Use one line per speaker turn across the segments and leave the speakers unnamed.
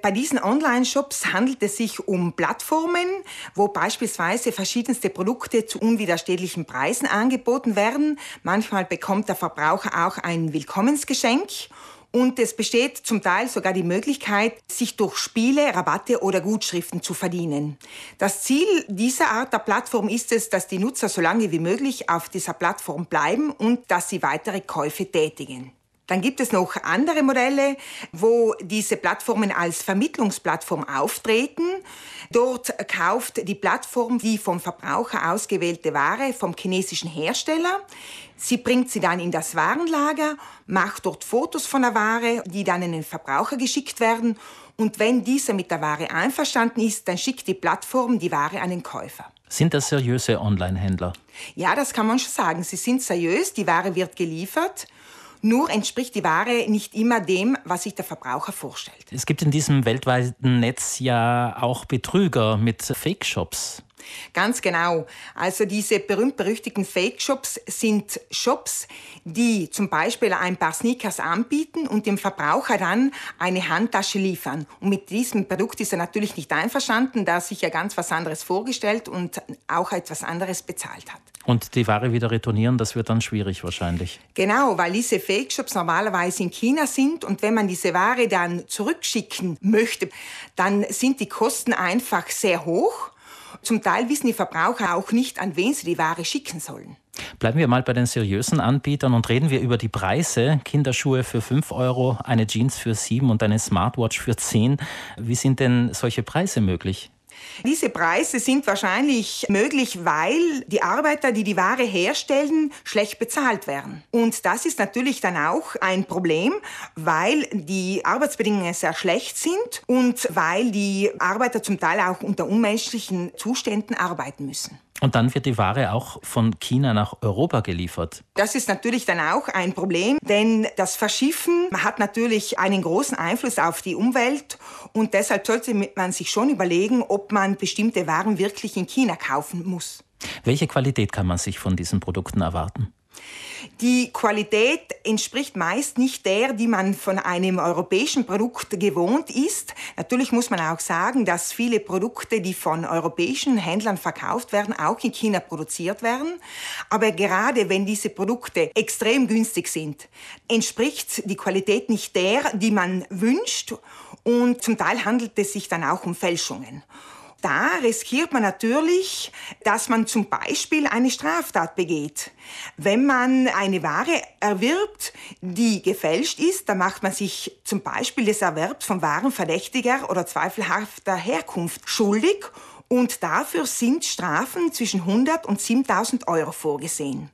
Bei diesen Online-Shops handelt es sich um Plattformen, wo beispielsweise verschiedenste Produkte zu unwiderstehlichen Preisen angeboten werden. Manchmal bekommt der Verbraucher auch ein Willkommensgeschenk. Und es besteht zum Teil sogar die Möglichkeit, sich durch Spiele, Rabatte oder Gutschriften zu verdienen. Das Ziel dieser Art der Plattform ist es, dass die Nutzer so lange wie möglich auf dieser Plattform bleiben und dass sie weitere Käufe tätigen. Dann gibt es noch andere Modelle, wo diese Plattformen als Vermittlungsplattform auftreten. Dort kauft die Plattform die vom Verbraucher ausgewählte Ware vom chinesischen Hersteller. Sie bringt sie dann in das Warenlager, macht dort Fotos von der Ware, die dann an den Verbraucher geschickt werden. Und wenn dieser mit der Ware einverstanden ist, dann schickt die Plattform die Ware an den Käufer.
Sind das seriöse Online-Händler?
Ja, das kann man schon sagen. Sie sind seriös, die Ware wird geliefert. Nur entspricht die Ware nicht immer dem, was sich der Verbraucher vorstellt.
Es gibt in diesem weltweiten Netz ja auch Betrüger mit Fake-Shops.
Ganz genau. Also diese berühmt-berüchtigten Fake-Shops sind Shops, die zum Beispiel ein paar Sneakers anbieten und dem Verbraucher dann eine Handtasche liefern. Und mit diesem Produkt ist er natürlich nicht einverstanden, da er sich ja ganz was anderes vorgestellt und auch etwas anderes bezahlt hat.
Und die Ware wieder retournieren, das wird dann schwierig wahrscheinlich.
Genau, weil diese Fake-Shops normalerweise in China sind und wenn man diese Ware dann zurückschicken möchte, dann sind die Kosten einfach sehr hoch. Zum Teil wissen die Verbraucher auch nicht, an wen sie die Ware schicken sollen.
Bleiben wir mal bei den seriösen Anbietern und reden wir über die Preise. Kinderschuhe für 5 Euro, eine Jeans für 7 und eine Smartwatch für 10. Wie sind denn solche Preise möglich?
Diese Preise sind wahrscheinlich möglich, weil die Arbeiter, die die Ware herstellen, schlecht bezahlt werden. Und das ist natürlich dann auch ein Problem, weil die Arbeitsbedingungen sehr schlecht sind und weil die Arbeiter zum Teil auch unter unmenschlichen Zuständen arbeiten müssen.
Und dann wird die Ware auch von China nach Europa geliefert.
Das ist natürlich dann auch ein Problem, denn das Verschiffen hat natürlich einen großen Einfluss auf die Umwelt und deshalb sollte man sich schon überlegen, ob man bestimmte Waren wirklich in China kaufen muss.
Welche Qualität kann man sich von diesen Produkten erwarten?
Die Qualität entspricht meist nicht der, die man von einem europäischen Produkt gewohnt ist. Natürlich muss man auch sagen, dass viele Produkte, die von europäischen Händlern verkauft werden, auch in China produziert werden. Aber gerade wenn diese Produkte extrem günstig sind, entspricht die Qualität nicht der, die man wünscht. Und zum Teil handelt es sich dann auch um Fälschungen. Da riskiert man natürlich, dass man zum Beispiel eine Straftat begeht. Wenn man eine Ware erwirbt, die gefälscht ist, dann macht man sich zum Beispiel des Erwerbs von Waren verdächtiger oder zweifelhafter Herkunft schuldig und dafür sind Strafen zwischen 100 und 7000 Euro vorgesehen.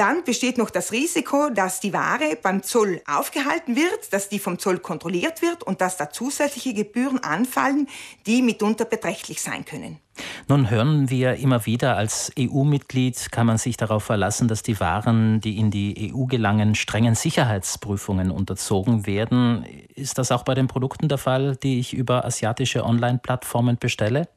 Dann besteht noch das Risiko, dass die Ware beim Zoll aufgehalten wird, dass die vom Zoll kontrolliert wird und dass da zusätzliche Gebühren anfallen, die mitunter beträchtlich sein können.
Nun hören wir immer wieder, als EU-Mitglied kann man sich darauf verlassen, dass die Waren, die in die EU gelangen, strengen Sicherheitsprüfungen unterzogen werden. Ist das auch bei den Produkten der Fall, die ich über asiatische Online-Plattformen bestelle?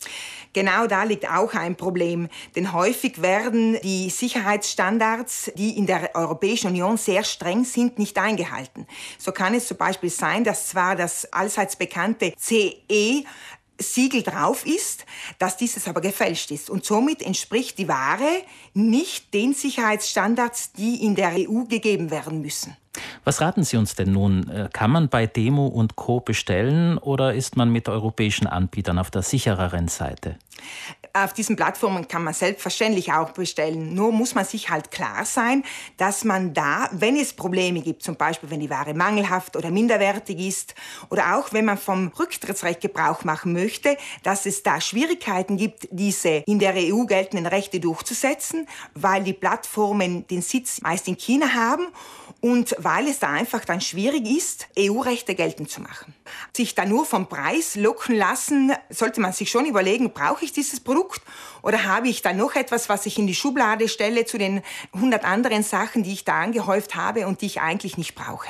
Genau da liegt auch ein Problem, denn häufig werden die Sicherheitsstandards, die in der Europäischen Union sehr streng sind, nicht eingehalten. So kann es zum Beispiel sein, dass zwar das allseits bekannte CE Siegel drauf ist, dass dieses aber gefälscht ist. Und somit entspricht die Ware nicht den Sicherheitsstandards, die in der EU gegeben werden müssen.
Was raten Sie uns denn nun? Äh, kann man bei Demo und Co bestellen oder ist man mit europäischen Anbietern auf der sichereren Seite?
Auf diesen Plattformen kann man selbstverständlich auch bestellen. Nur muss man sich halt klar sein, dass man da, wenn es Probleme gibt, zum Beispiel wenn die Ware mangelhaft oder minderwertig ist oder auch wenn man vom Rücktrittsrecht Gebrauch machen möchte, dass es da Schwierigkeiten gibt, diese in der EU geltenden Rechte durchzusetzen, weil die Plattformen den Sitz meist in China haben und weil es da einfach dann schwierig ist, EU-Rechte geltend zu machen. Sich da nur vom Preis locken lassen, sollte man sich schon überlegen, brauche ich dieses Produkt oder habe ich da noch etwas, was ich in die Schublade stelle zu den 100 anderen Sachen, die ich da angehäuft habe und die ich eigentlich nicht brauche.